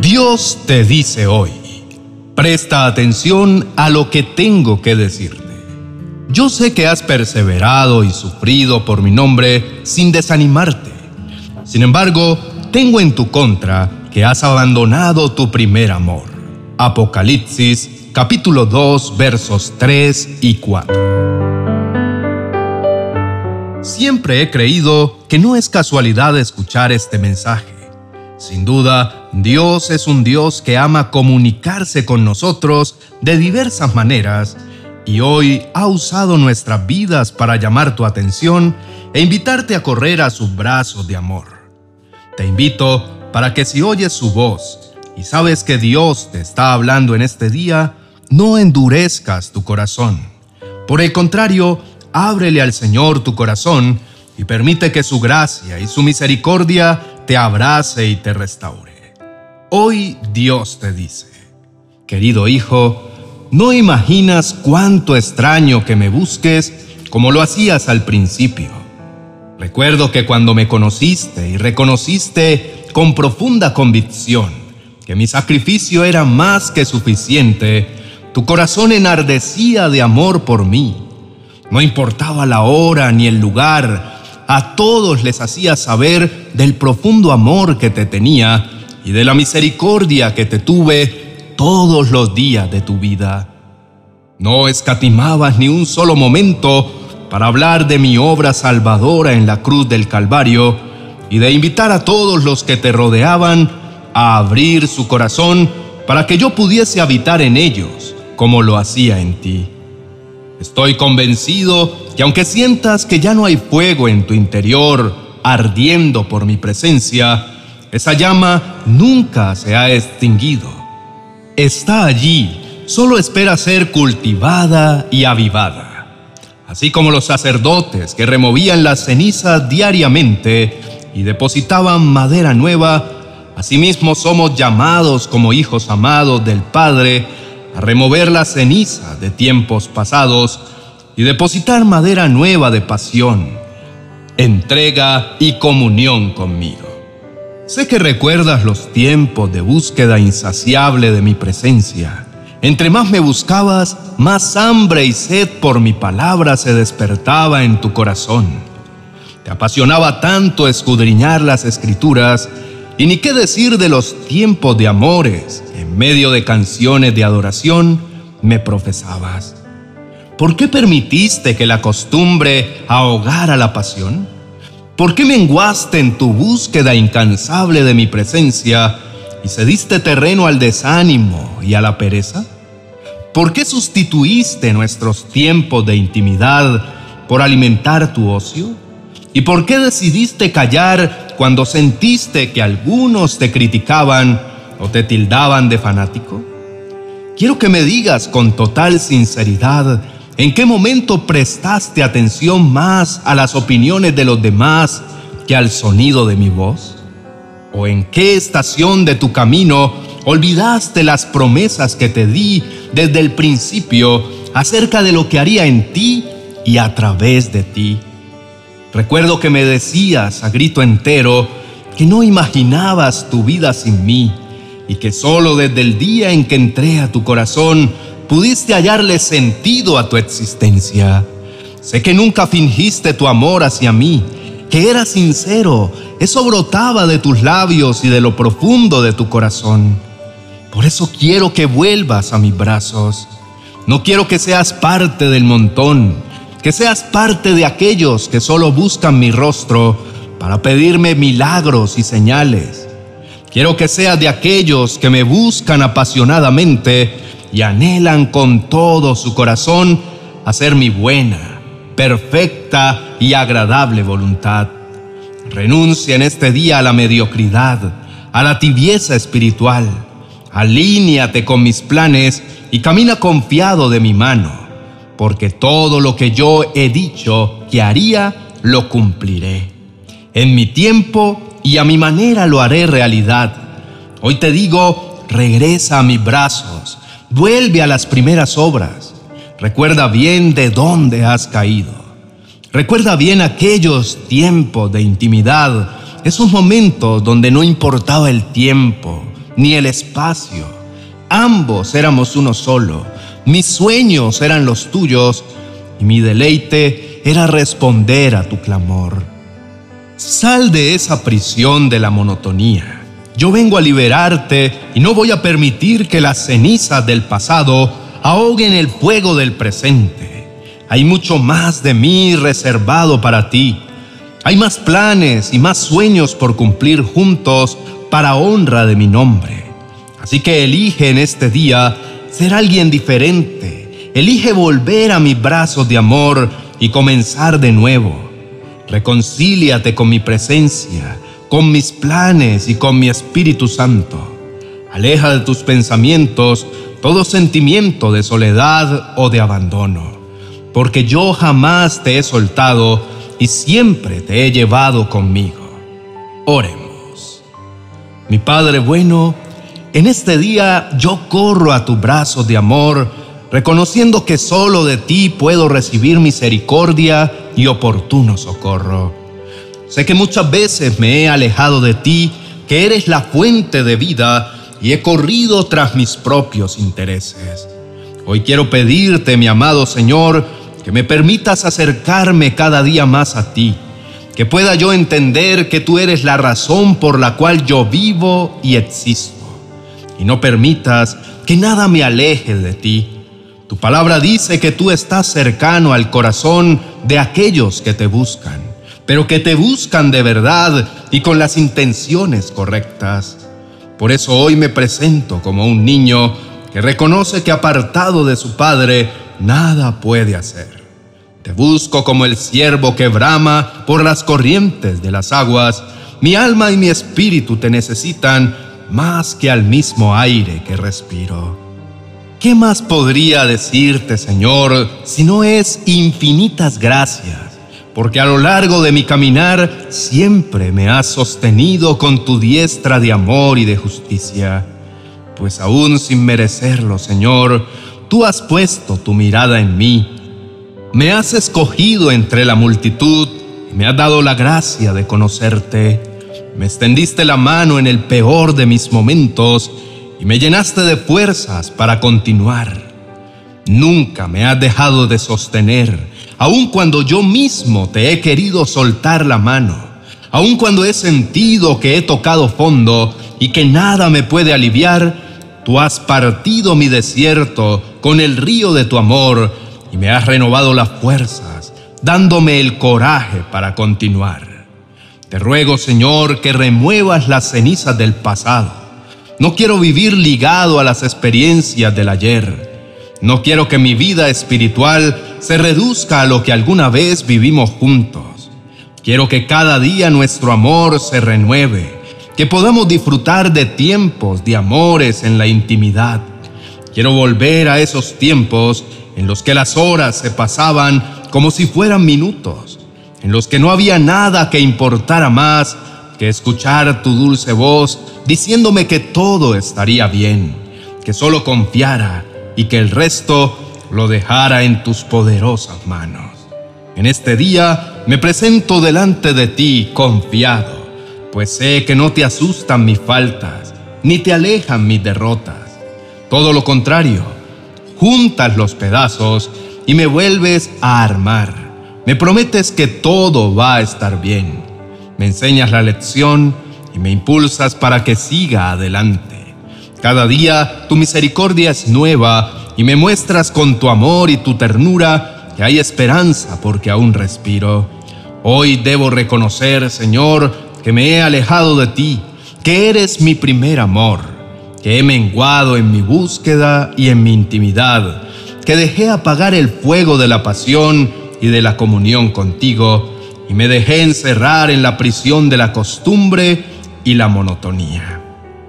Dios te dice hoy, presta atención a lo que tengo que decirte. Yo sé que has perseverado y sufrido por mi nombre sin desanimarte. Sin embargo, tengo en tu contra que has abandonado tu primer amor. Apocalipsis capítulo 2 versos 3 y 4. Siempre he creído que no es casualidad escuchar este mensaje. Sin duda, Dios es un Dios que ama comunicarse con nosotros de diversas maneras y hoy ha usado nuestras vidas para llamar tu atención e invitarte a correr a sus brazos de amor. Te invito para que si oyes su voz y sabes que Dios te está hablando en este día, no endurezcas tu corazón. Por el contrario, ábrele al Señor tu corazón y permite que su gracia y su misericordia te abrace y te restaure. Hoy Dios te dice, querido hijo, no imaginas cuánto extraño que me busques como lo hacías al principio Recuerdo que cuando me conociste y reconociste con profunda convicción que mi sacrificio era más que suficiente, tu corazón enardecía de amor por mí. No importaba la hora ni el lugar, a todos les hacía saber del profundo amor que te tenía y de la misericordia que te tuve todos los días de tu vida. No escatimabas ni un solo momento para hablar de mi obra salvadora en la cruz del Calvario y de invitar a todos los que te rodeaban a abrir su corazón para que yo pudiese habitar en ellos como lo hacía en ti. Estoy convencido que aunque sientas que ya no hay fuego en tu interior ardiendo por mi presencia, esa llama nunca se ha extinguido. Está allí, solo espera ser cultivada y avivada así como los sacerdotes que removían la ceniza diariamente y depositaban madera nueva, asimismo somos llamados como hijos amados del Padre a remover la ceniza de tiempos pasados y depositar madera nueva de pasión, entrega y comunión conmigo. Sé que recuerdas los tiempos de búsqueda insaciable de mi presencia entre más me buscabas, más hambre y sed por mi palabra se despertaba en tu corazón. Te apasionaba tanto escudriñar las escrituras, y ni qué decir de los tiempos de amores, en medio de canciones de adoración, me profesabas. ¿Por qué permitiste que la costumbre ahogara la pasión? ¿Por qué menguaste en tu búsqueda incansable de mi presencia? y cediste terreno al desánimo y a la pereza? ¿Por qué sustituiste nuestros tiempos de intimidad por alimentar tu ocio? ¿Y por qué decidiste callar cuando sentiste que algunos te criticaban o te tildaban de fanático? Quiero que me digas con total sinceridad en qué momento prestaste atención más a las opiniones de los demás que al sonido de mi voz. ¿O en qué estación de tu camino olvidaste las promesas que te di desde el principio acerca de lo que haría en ti y a través de ti? Recuerdo que me decías a grito entero que no imaginabas tu vida sin mí y que solo desde el día en que entré a tu corazón pudiste hallarle sentido a tu existencia. Sé que nunca fingiste tu amor hacia mí, que era sincero eso brotaba de tus labios y de lo profundo de tu corazón. Por eso quiero que vuelvas a mis brazos. No quiero que seas parte del montón, que seas parte de aquellos que solo buscan mi rostro para pedirme milagros y señales. Quiero que seas de aquellos que me buscan apasionadamente y anhelan con todo su corazón hacer mi buena, perfecta y agradable voluntad. Renuncia en este día a la mediocridad, a la tibieza espiritual. Alíñate con mis planes y camina confiado de mi mano, porque todo lo que yo he dicho que haría, lo cumpliré. En mi tiempo y a mi manera lo haré realidad. Hoy te digo, regresa a mis brazos, vuelve a las primeras obras. Recuerda bien de dónde has caído. Recuerda bien aquellos tiempos de intimidad, esos momentos donde no importaba el tiempo ni el espacio. Ambos éramos uno solo. Mis sueños eran los tuyos y mi deleite era responder a tu clamor. Sal de esa prisión de la monotonía. Yo vengo a liberarte y no voy a permitir que las cenizas del pasado ahoguen el fuego del presente. Hay mucho más de mí reservado para ti. Hay más planes y más sueños por cumplir juntos para honra de mi nombre. Así que elige en este día ser alguien diferente. Elige volver a mis brazos de amor y comenzar de nuevo. Reconcíliate con mi presencia, con mis planes y con mi Espíritu Santo. Aleja de tus pensamientos todo sentimiento de soledad o de abandono, porque yo jamás te he soltado y siempre te he llevado conmigo. Oremos. Mi Padre bueno, en este día yo corro a tu brazo de amor, reconociendo que solo de ti puedo recibir misericordia y oportuno socorro. Sé que muchas veces me he alejado de ti, que eres la fuente de vida, y he corrido tras mis propios intereses. Hoy quiero pedirte, mi amado Señor, que me permitas acercarme cada día más a ti, que pueda yo entender que tú eres la razón por la cual yo vivo y existo, y no permitas que nada me aleje de ti tu palabra dice que tú estás cercano al corazón de aquellos que te buscan, pero que te buscan de verdad y con las intenciones correctas. Por eso hoy me presento como un niño que reconoce que apartado de su padre nada puede hacer. Te busco como el ciervo que brama por las corrientes de las aguas. Mi alma y mi espíritu te necesitan más que al mismo aire que respiro. ¿Qué más podría decirte, Señor, si no es infinitas gracias? Porque a lo largo de mi caminar siempre me has sostenido con tu diestra de amor y de justicia. Pues aún sin merecerlo, Señor, tú has puesto tu mirada en mí. Me has escogido entre la multitud y me has dado la gracia de conocerte. Me extendiste la mano en el peor de mis momentos y me llenaste de fuerzas para continuar. Nunca me has dejado de sostener, aun cuando yo mismo te he querido soltar la mano, aun cuando he sentido que he tocado fondo y que nada me puede aliviar, tú has partido mi desierto con el río de tu amor y me has renovado las fuerzas, dándome el coraje para continuar. Te ruego, Señor, que remuevas las cenizas del pasado no quiero vivir ligado a las experiencias del ayer. No quiero que mi vida espiritual se reduzca a lo que alguna vez vivimos juntos. Quiero que cada día nuestro amor se renueve, que podamos disfrutar de tiempos de amores en la intimidad. Quiero volver a esos tiempos en los que las horas se pasaban como si fueran minutos, en los que no había nada que importara más que escuchar tu dulce voz diciéndome que todo estaría bien, que solo confiara y que el resto lo dejara en tus poderosas manos. En este día me presento delante de ti confiado, pues sé que no te asustan mis faltas, ni te alejan mis derrotas. Todo lo contrario, juntas los pedazos y me vuelves a armar. Me prometes que todo va a estar bien me enseñas la lección y me impulsas para que siga adelante. Cada día tu misericordia es nueva y me muestras con tu amor y tu ternura que hay esperanza porque aún respiro. Hoy debo reconocer, Señor, que me he alejado de ti, que eres mi primer amor, que he menguado en mi búsqueda y en mi intimidad, que dejé apagar el fuego de la pasión y de la comunión contigo y me dejé encerrar en la prisión de la costumbre y la monotonía.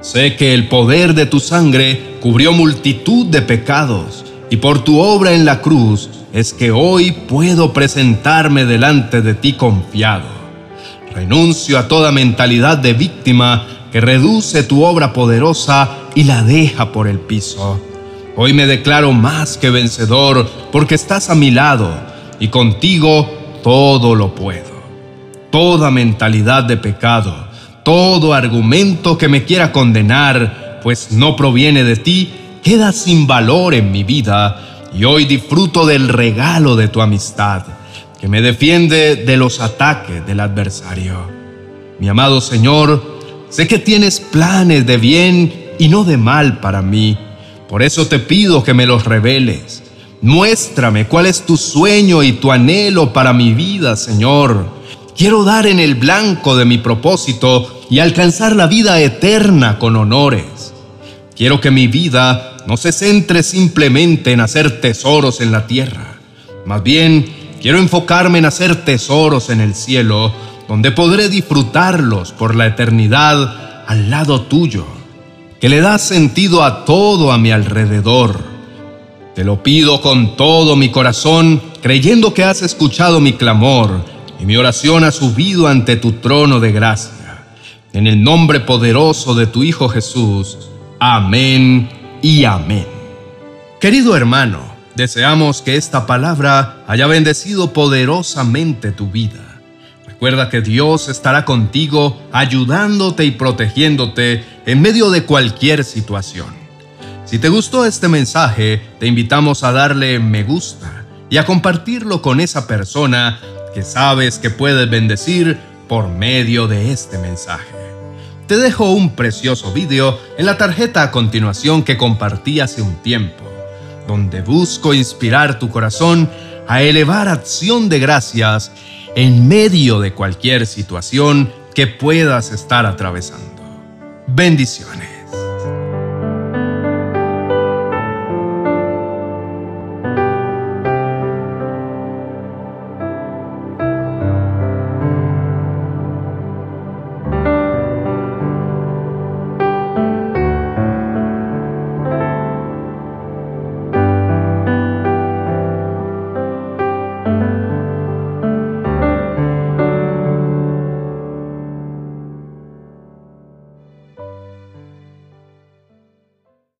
Sé que el poder de tu sangre cubrió multitud de pecados y por tu obra en la cruz es que hoy puedo presentarme delante de ti confiado. Renuncio a toda mentalidad de víctima que reduce tu obra poderosa y la deja por el piso. Hoy me declaro más que vencedor porque estás a mi lado y contigo todo lo puedo. Toda mentalidad de pecado, todo argumento que me quiera condenar, pues no proviene de ti, queda sin valor en mi vida y hoy disfruto del regalo de tu amistad, que me defiende de los ataques del adversario. Mi amado Señor, sé que tienes planes de bien y no de mal para mí, por eso te pido que me los reveles. Muéstrame cuál es tu sueño y tu anhelo para mi vida, Señor. Quiero dar en el blanco de mi propósito y alcanzar la vida eterna con honores. Quiero que mi vida no se centre simplemente en hacer tesoros en la tierra. Más bien, quiero enfocarme en hacer tesoros en el cielo, donde podré disfrutarlos por la eternidad al lado tuyo, que le da sentido a todo a mi alrededor te lo pido con todo mi corazón, creyendo que has escuchado mi clamor y mi oración ha subido ante tu trono de gracia. En el nombre poderoso de tu Hijo Jesús. Amén y amén. Querido hermano, deseamos que esta palabra haya bendecido poderosamente tu vida. Recuerda que Dios estará contigo, ayudándote y protegiéndote en medio de cualquier situación. Si te gustó este mensaje, te invitamos a darle me gusta y a compartirlo con esa persona que sabes que puedes bendecir por medio de este mensaje. Te dejo un precioso video en la tarjeta a continuación que compartí hace un tiempo, donde busco inspirar tu corazón a elevar acción de gracias en medio de cualquier situación que puedas estar atravesando. Bendiciones.